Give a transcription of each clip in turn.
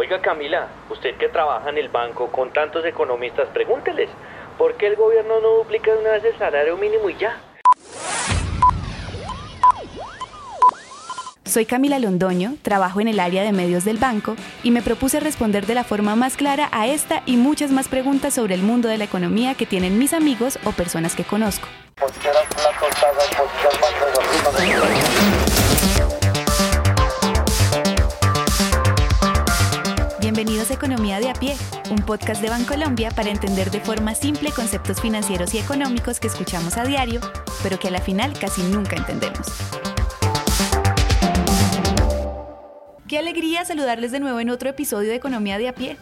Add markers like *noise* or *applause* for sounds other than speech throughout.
Oiga Camila, usted que trabaja en el banco con tantos economistas, pregúnteles, ¿por qué el gobierno no duplica una vez el salario mínimo y ya? Soy Camila Londoño, trabajo en el área de medios del banco y me propuse responder de la forma más clara a esta y muchas más preguntas sobre el mundo de la economía que tienen mis amigos o personas que conozco. Bienvenidos a Economía de a pie, un podcast de Bancolombia para entender de forma simple conceptos financieros y económicos que escuchamos a diario, pero que a la final casi nunca entendemos. Qué alegría saludarles de nuevo en otro episodio de Economía de a pie.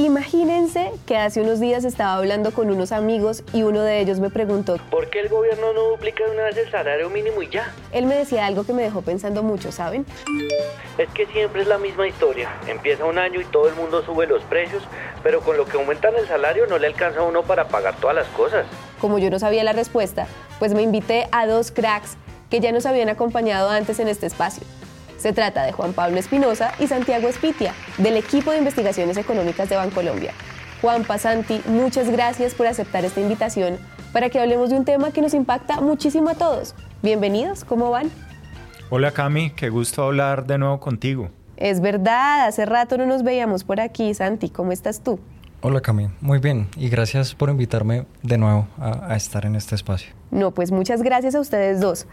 Imagínense que hace unos días estaba hablando con unos amigos y uno de ellos me preguntó, ¿por qué el gobierno no duplica de una vez el salario mínimo y ya? Él me decía algo que me dejó pensando mucho, ¿saben? Es que siempre es la misma historia. Empieza un año y todo el mundo sube los precios, pero con lo que aumentan el salario no le alcanza a uno para pagar todas las cosas. Como yo no sabía la respuesta, pues me invité a dos cracks que ya nos habían acompañado antes en este espacio. Se trata de Juan Pablo Espinosa y Santiago Espitia, del equipo de investigaciones económicas de Bancolombia. Juan Pasanti, muchas gracias por aceptar esta invitación para que hablemos de un tema que nos impacta muchísimo a todos. Bienvenidos, ¿cómo van? Hola Cami, qué gusto hablar de nuevo contigo. Es verdad, hace rato no nos veíamos por aquí. Santi, ¿cómo estás tú? Hola Cami, muy bien y gracias por invitarme de nuevo a, a estar en este espacio. No, pues muchas gracias a ustedes dos.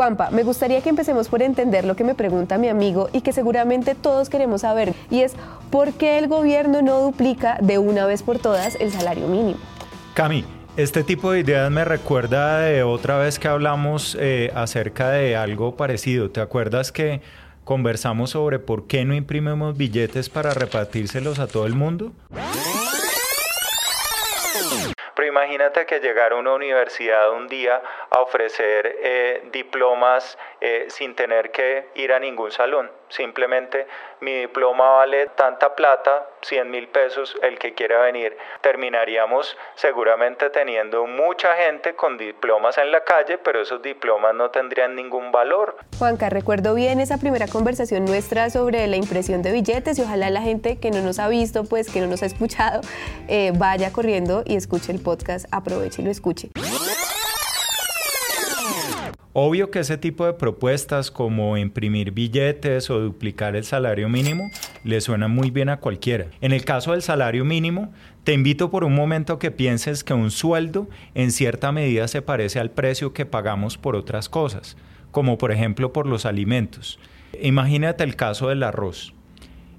Juanpa, me gustaría que empecemos por entender lo que me pregunta mi amigo y que seguramente todos queremos saber, y es ¿por qué el gobierno no duplica de una vez por todas el salario mínimo? Cami, este tipo de ideas me recuerda de otra vez que hablamos eh, acerca de algo parecido. ¿Te acuerdas que conversamos sobre por qué no imprimimos billetes para repartírselos a todo el mundo? Imagínate que llegara una universidad un día a ofrecer eh, diplomas eh, sin tener que ir a ningún salón. Simplemente mi diploma vale tanta plata, 100 mil pesos, el que quiera venir. Terminaríamos seguramente teniendo mucha gente con diplomas en la calle, pero esos diplomas no tendrían ningún valor. Juanca, recuerdo bien esa primera conversación nuestra sobre la impresión de billetes y ojalá la gente que no nos ha visto, pues que no nos ha escuchado, eh, vaya corriendo y escuche el podcast, aproveche y lo escuche. Obvio que ese tipo de propuestas como imprimir billetes o duplicar el salario mínimo le suena muy bien a cualquiera. En el caso del salario mínimo, te invito por un momento a que pienses que un sueldo en cierta medida se parece al precio que pagamos por otras cosas, como por ejemplo por los alimentos. Imagínate el caso del arroz.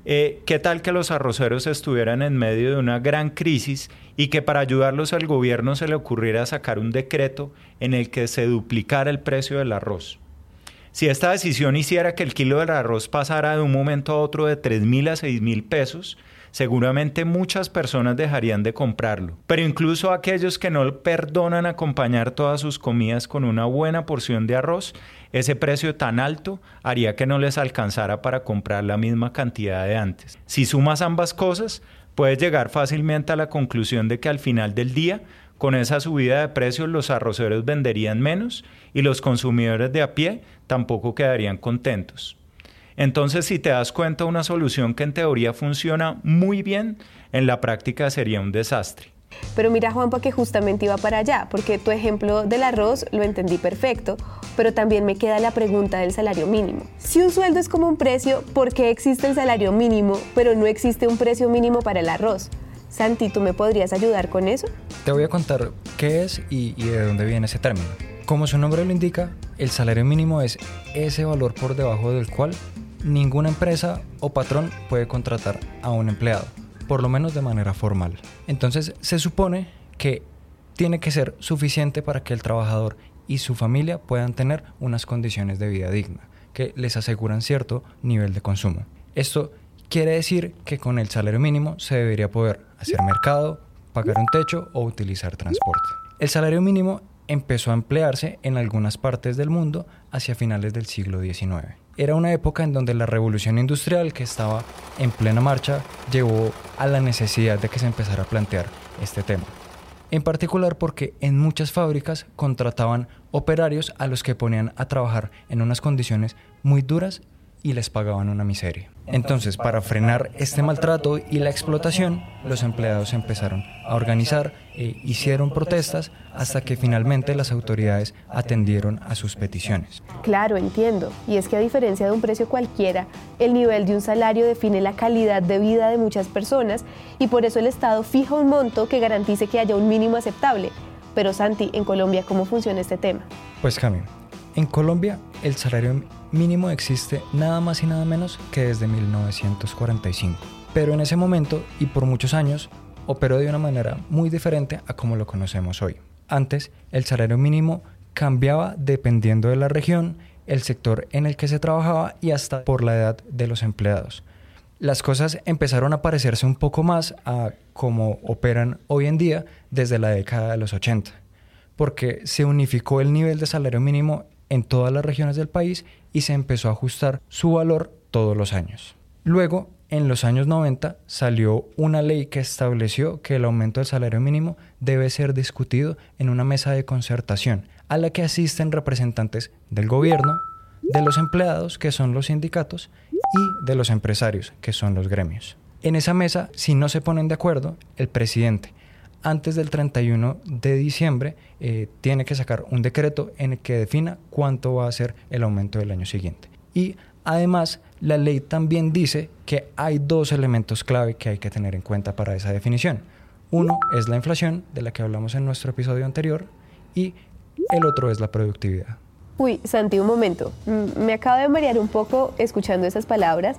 Eh, ¿Qué tal que los arroceros estuvieran en medio de una gran crisis y que para ayudarlos al gobierno se le ocurriera sacar un decreto en el que se duplicara el precio del arroz? Si esta decisión hiciera que el kilo del arroz pasara de un momento a otro de 3 mil a 6 mil pesos, seguramente muchas personas dejarían de comprarlo. Pero incluso aquellos que no perdonan acompañar todas sus comidas con una buena porción de arroz, ese precio tan alto haría que no les alcanzara para comprar la misma cantidad de antes. Si sumas ambas cosas, puedes llegar fácilmente a la conclusión de que al final del día, con esa subida de precios los arroceros venderían menos y los consumidores de a pie tampoco quedarían contentos. Entonces, si te das cuenta, una solución que en teoría funciona muy bien, en la práctica sería un desastre. Pero mira, Juanpa, que justamente iba para allá, porque tu ejemplo del arroz lo entendí perfecto, pero también me queda la pregunta del salario mínimo. Si un sueldo es como un precio, ¿por qué existe el salario mínimo, pero no existe un precio mínimo para el arroz? Santi, ¿tú me podrías ayudar con eso? Te voy a contar qué es y, y de dónde viene ese término. Como su nombre lo indica, el salario mínimo es ese valor por debajo del cual ninguna empresa o patrón puede contratar a un empleado, por lo menos de manera formal. Entonces se supone que tiene que ser suficiente para que el trabajador y su familia puedan tener unas condiciones de vida digna, que les aseguran cierto nivel de consumo. Esto quiere decir que con el salario mínimo se debería poder hacer mercado, pagar un techo o utilizar transporte. El salario mínimo empezó a emplearse en algunas partes del mundo hacia finales del siglo XIX. Era una época en donde la revolución industrial que estaba en plena marcha llevó a la necesidad de que se empezara a plantear este tema. En particular porque en muchas fábricas contrataban operarios a los que ponían a trabajar en unas condiciones muy duras y les pagaban una miseria. Entonces, para frenar este maltrato y la explotación, los empleados empezaron a organizar, e hicieron protestas hasta que finalmente las autoridades atendieron a sus peticiones. Claro, entiendo. Y es que a diferencia de un precio cualquiera, el nivel de un salario define la calidad de vida de muchas personas y por eso el Estado fija un monto que garantice que haya un mínimo aceptable. Pero Santi, en Colombia, ¿cómo funciona este tema? Pues Cami, en Colombia el salario mínimo existe nada más y nada menos que desde 1945. Pero en ese momento y por muchos años operó de una manera muy diferente a como lo conocemos hoy. Antes, el salario mínimo cambiaba dependiendo de la región, el sector en el que se trabajaba y hasta por la edad de los empleados. Las cosas empezaron a parecerse un poco más a cómo operan hoy en día desde la década de los 80, porque se unificó el nivel de salario mínimo en todas las regiones del país y se empezó a ajustar su valor todos los años. Luego, en los años 90, salió una ley que estableció que el aumento del salario mínimo debe ser discutido en una mesa de concertación a la que asisten representantes del gobierno, de los empleados, que son los sindicatos, y de los empresarios, que son los gremios. En esa mesa, si no se ponen de acuerdo, el presidente, antes del 31 de diciembre eh, tiene que sacar un decreto en el que defina cuánto va a ser el aumento del año siguiente. Y además, la ley también dice que hay dos elementos clave que hay que tener en cuenta para esa definición. Uno es la inflación, de la que hablamos en nuestro episodio anterior, y el otro es la productividad. Uy, Santi, un momento. Me acabo de marear un poco escuchando esas palabras.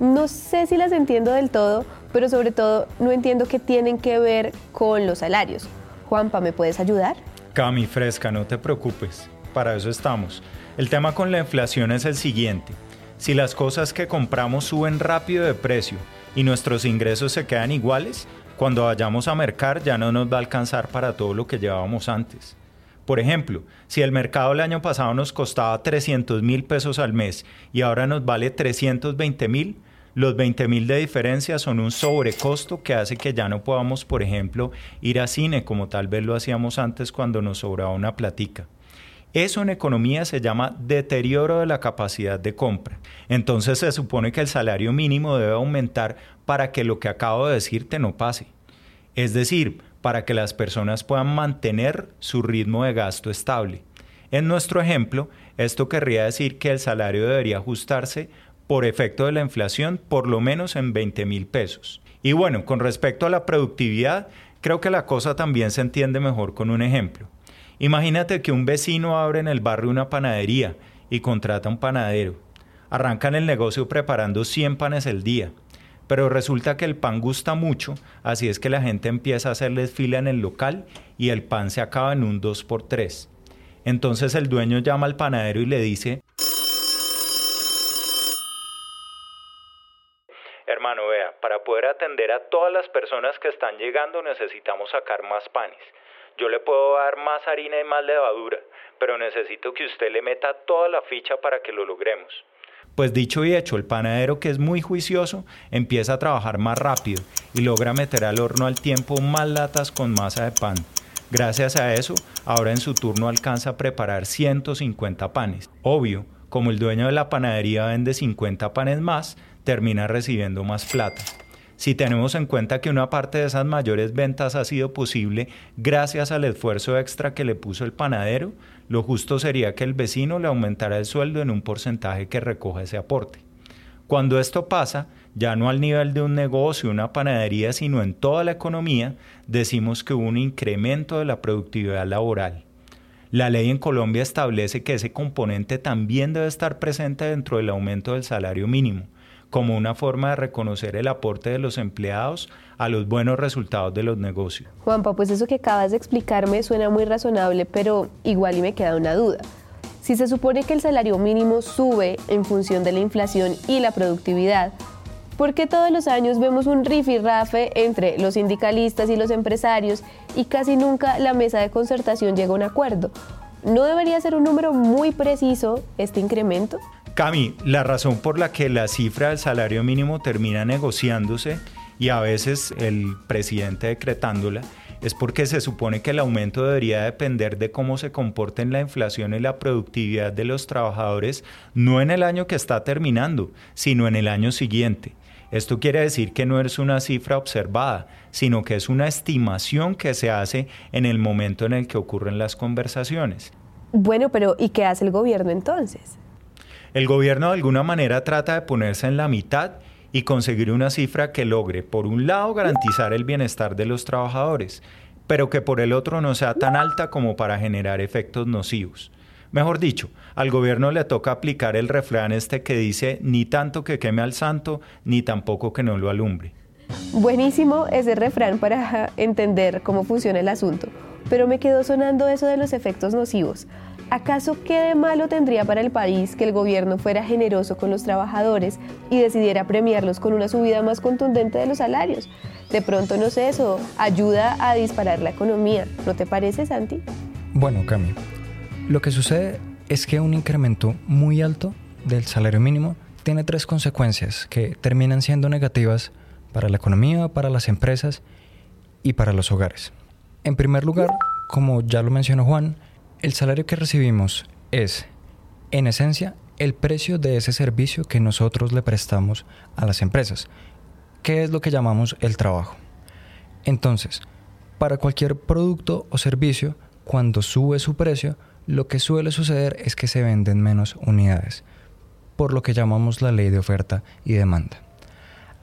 No sé si las entiendo del todo, pero sobre todo no entiendo qué tienen que ver con los salarios. Juanpa, ¿me puedes ayudar? Cami, fresca, no te preocupes. Para eso estamos. El tema con la inflación es el siguiente. Si las cosas que compramos suben rápido de precio y nuestros ingresos se quedan iguales, cuando vayamos a mercar ya no nos va a alcanzar para todo lo que llevábamos antes. Por ejemplo, si el mercado el año pasado nos costaba 300 mil pesos al mes y ahora nos vale 320 mil, los 20 mil de diferencia son un sobrecosto que hace que ya no podamos, por ejemplo, ir a cine como tal vez lo hacíamos antes cuando nos sobraba una platica. Eso en economía se llama deterioro de la capacidad de compra. Entonces se supone que el salario mínimo debe aumentar para que lo que acabo de decirte no pase. Es decir, para que las personas puedan mantener su ritmo de gasto estable. En nuestro ejemplo, esto querría decir que el salario debería ajustarse por efecto de la inflación por lo menos en 20 mil pesos. Y bueno, con respecto a la productividad, creo que la cosa también se entiende mejor con un ejemplo. Imagínate que un vecino abre en el barrio una panadería y contrata un panadero. Arrancan el negocio preparando 100 panes el día, pero resulta que el pan gusta mucho, así es que la gente empieza a hacerles fila en el local y el pan se acaba en un 2x3. Entonces el dueño llama al panadero y le dice, para poder atender a todas las personas que están llegando necesitamos sacar más panes. Yo le puedo dar más harina y más levadura, pero necesito que usted le meta toda la ficha para que lo logremos. Pues dicho y hecho, el panadero que es muy juicioso empieza a trabajar más rápido y logra meter al horno al tiempo más latas con masa de pan. Gracias a eso, ahora en su turno alcanza a preparar 150 panes. Obvio, como el dueño de la panadería vende 50 panes más, termina recibiendo más plata. Si tenemos en cuenta que una parte de esas mayores ventas ha sido posible gracias al esfuerzo extra que le puso el panadero, lo justo sería que el vecino le aumentara el sueldo en un porcentaje que recoja ese aporte. Cuando esto pasa, ya no al nivel de un negocio, una panadería, sino en toda la economía, decimos que hubo un incremento de la productividad laboral. La ley en Colombia establece que ese componente también debe estar presente dentro del aumento del salario mínimo como una forma de reconocer el aporte de los empleados a los buenos resultados de los negocios. Juanpa, pues eso que acabas de explicarme suena muy razonable, pero igual y me queda una duda. Si se supone que el salario mínimo sube en función de la inflación y la productividad, ¿por qué todos los años vemos un rifirrafe entre los sindicalistas y los empresarios y casi nunca la mesa de concertación llega a un acuerdo? ¿No debería ser un número muy preciso este incremento? Cami, la razón por la que la cifra del salario mínimo termina negociándose y a veces el presidente decretándola es porque se supone que el aumento debería depender de cómo se comporten la inflación y la productividad de los trabajadores, no en el año que está terminando, sino en el año siguiente. Esto quiere decir que no es una cifra observada, sino que es una estimación que se hace en el momento en el que ocurren las conversaciones. Bueno, pero ¿y qué hace el gobierno entonces? El gobierno de alguna manera trata de ponerse en la mitad y conseguir una cifra que logre, por un lado, garantizar el bienestar de los trabajadores, pero que por el otro no sea tan alta como para generar efectos nocivos. Mejor dicho, al gobierno le toca aplicar el refrán este que dice ni tanto que queme al santo, ni tampoco que no lo alumbre. Buenísimo ese refrán para *laughs* entender cómo funciona el asunto, pero me quedó sonando eso de los efectos nocivos. ¿Acaso qué de malo tendría para el país que el gobierno fuera generoso con los trabajadores y decidiera premiarlos con una subida más contundente de los salarios? De pronto, no sé, eso ayuda a disparar la economía. ¿No te parece, Santi? Bueno, Cami, lo que sucede es que un incremento muy alto del salario mínimo tiene tres consecuencias que terminan siendo negativas para la economía, para las empresas y para los hogares. En primer lugar, como ya lo mencionó Juan, el salario que recibimos es, en esencia, el precio de ese servicio que nosotros le prestamos a las empresas, que es lo que llamamos el trabajo. Entonces, para cualquier producto o servicio, cuando sube su precio, lo que suele suceder es que se venden menos unidades, por lo que llamamos la ley de oferta y demanda.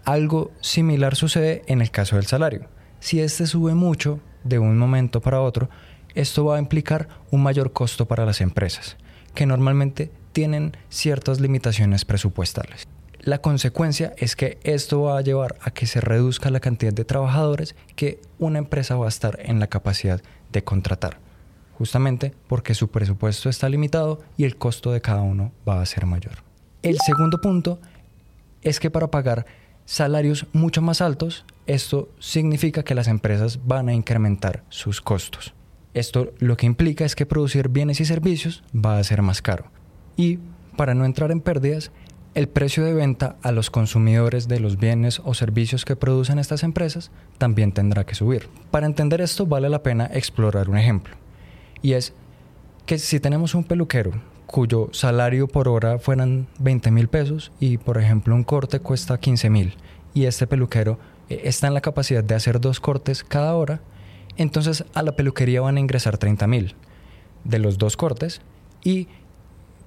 Algo similar sucede en el caso del salario. Si este sube mucho de un momento para otro, esto va a implicar un mayor costo para las empresas, que normalmente tienen ciertas limitaciones presupuestales. La consecuencia es que esto va a llevar a que se reduzca la cantidad de trabajadores que una empresa va a estar en la capacidad de contratar, justamente porque su presupuesto está limitado y el costo de cada uno va a ser mayor. El segundo punto es que para pagar salarios mucho más altos, esto significa que las empresas van a incrementar sus costos. Esto lo que implica es que producir bienes y servicios va a ser más caro. Y, para no entrar en pérdidas, el precio de venta a los consumidores de los bienes o servicios que producen estas empresas también tendrá que subir. Para entender esto vale la pena explorar un ejemplo. Y es que si tenemos un peluquero cuyo salario por hora fueran 20 mil pesos y por ejemplo un corte cuesta 15 mil y este peluquero eh, está en la capacidad de hacer dos cortes cada hora, entonces a la peluquería van a ingresar 30 mil de los dos cortes y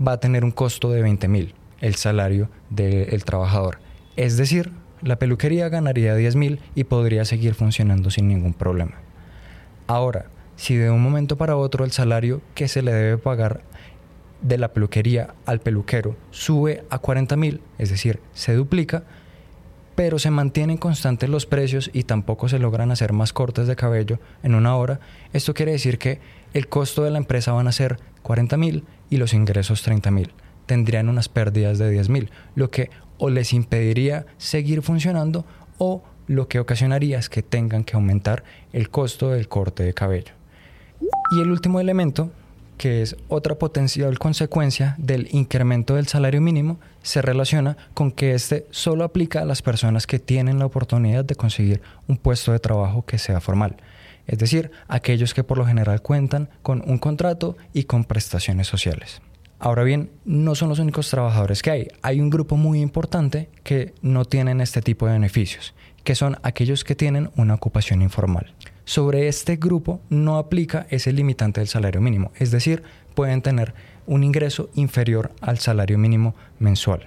va a tener un costo de 20 mil el salario del trabajador. Es decir, la peluquería ganaría 10 mil y podría seguir funcionando sin ningún problema. Ahora, si de un momento para otro el salario que se le debe pagar de la peluquería al peluquero sube a 40 mil, es decir, se duplica, pero se mantienen constantes los precios y tampoco se logran hacer más cortes de cabello en una hora, esto quiere decir que el costo de la empresa van a ser 40 mil y los ingresos 30 mil. Tendrían unas pérdidas de 10 mil, lo que o les impediría seguir funcionando o lo que ocasionaría es que tengan que aumentar el costo del corte de cabello. Y el último elemento que es otra potencial consecuencia del incremento del salario mínimo, se relaciona con que este solo aplica a las personas que tienen la oportunidad de conseguir un puesto de trabajo que sea formal, es decir, aquellos que por lo general cuentan con un contrato y con prestaciones sociales. Ahora bien, no son los únicos trabajadores que hay. Hay un grupo muy importante que no tienen este tipo de beneficios, que son aquellos que tienen una ocupación informal. Sobre este grupo no aplica ese limitante del salario mínimo, es decir, pueden tener un ingreso inferior al salario mínimo mensual.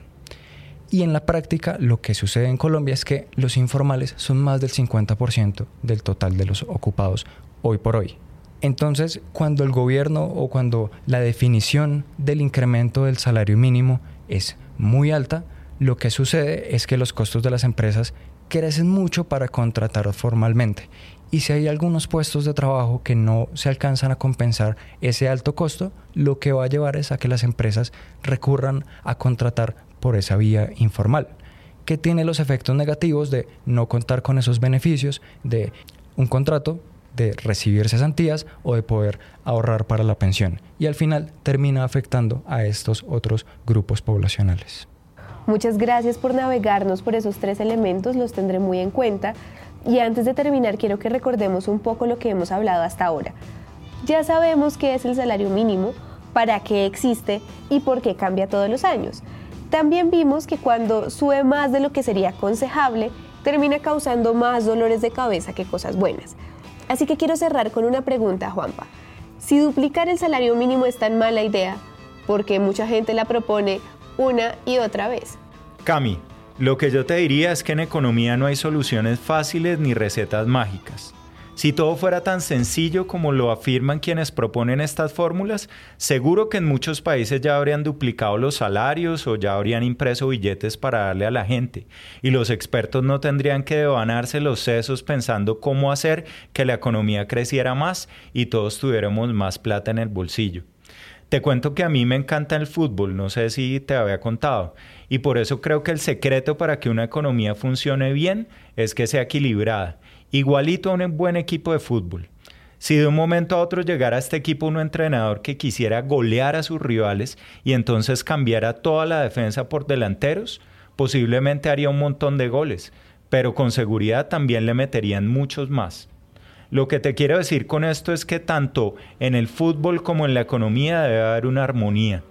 Y en la práctica lo que sucede en Colombia es que los informales son más del 50% del total de los ocupados hoy por hoy. Entonces, cuando el gobierno o cuando la definición del incremento del salario mínimo es muy alta, lo que sucede es que los costos de las empresas crecen mucho para contratar formalmente y si hay algunos puestos de trabajo que no se alcanzan a compensar ese alto costo, lo que va a llevar es a que las empresas recurran a contratar por esa vía informal, que tiene los efectos negativos de no contar con esos beneficios de un contrato, de recibir cesantías o de poder ahorrar para la pensión. Y al final termina afectando a estos otros grupos poblacionales. Muchas gracias por navegarnos por esos tres elementos, los tendré muy en cuenta Y antes de terminar, quiero que recordemos un poco lo que hemos hablado hasta ahora. Ya sabemos qué es el salario mínimo, para qué existe y por qué cambia todos los años. También vimos que cuando sube más de lo que sería aconsejable, termina causando más dolores de cabeza que cosas buenas. Así que quiero cerrar con una pregunta, Juanpa. Si duplicar el salario mínimo es tan mala idea, ¿por qué mucha gente la propone una y otra vez? Cami, lo que yo te diría es que en economía no hay soluciones fáciles ni recetas mágicas. Si todo fuera tan sencillo como lo afirman quienes proponen estas fórmulas, seguro que en muchos países ya habrían duplicado los salarios o ya habrían impreso billetes para darle a la gente, y los expertos no tendrían que devanarse los sesos pensando cómo hacer que la economía creciera más y todos tuviéramos más plata en el bolsillo. Te cuento que a mí me encanta el fútbol, no sé si te había contado, y por eso creo que el secreto para que una economía funcione bien es que sea equilibrada igualito a un buen equipo de fútbol. Si de un momento a otro llegara a este equipo un entrenador que quisiera golear a sus rivales y entonces cambiara toda la defensa por delanteros, posiblemente haría un montón de goles, pero con seguridad también le meterían muchos más. Lo que te quiero decir con esto es que tanto en el fútbol como en la economía debe haber una armonía.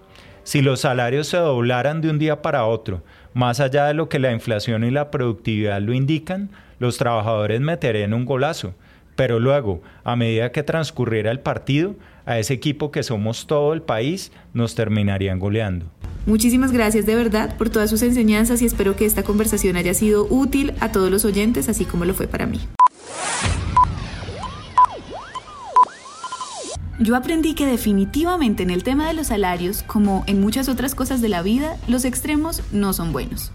Si los salarios se doblaran de un día para otro, más allá de lo que la inflación y la productividad lo indican, los trabajadores meterían un golazo, pero luego, a medida que transcurriera el partido, a ese equipo que somos todo el país nos terminarían goleando. Muchísimas gracias de verdad por todas sus enseñanzas y espero que esta conversación haya sido útil a todos los oyentes, así como lo fue para mí. Yo aprendí que definitivamente en el tema de los salarios, como en muchas otras cosas de la vida, los extremos no son buenos.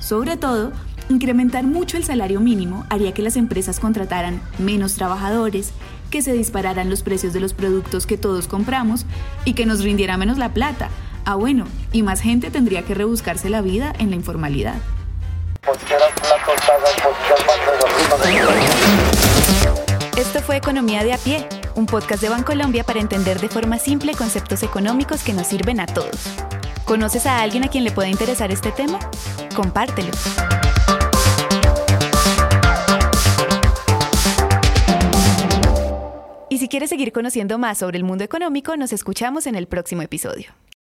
Sobre todo Incrementar mucho el salario mínimo haría que las empresas contrataran menos trabajadores, que se dispararan los precios de los productos que todos compramos y que nos rindiera menos la plata. Ah, bueno, y más gente tendría que rebuscarse la vida en la informalidad. Esto fue Economía de a pie, un podcast de Bancolombia para entender de forma simple conceptos económicos que nos sirven a todos. ¿Conoces a alguien a quien le pueda interesar este tema? Compártelo. Y si quieres seguir conociendo más sobre el mundo económico, nos escuchamos en el próximo episodio.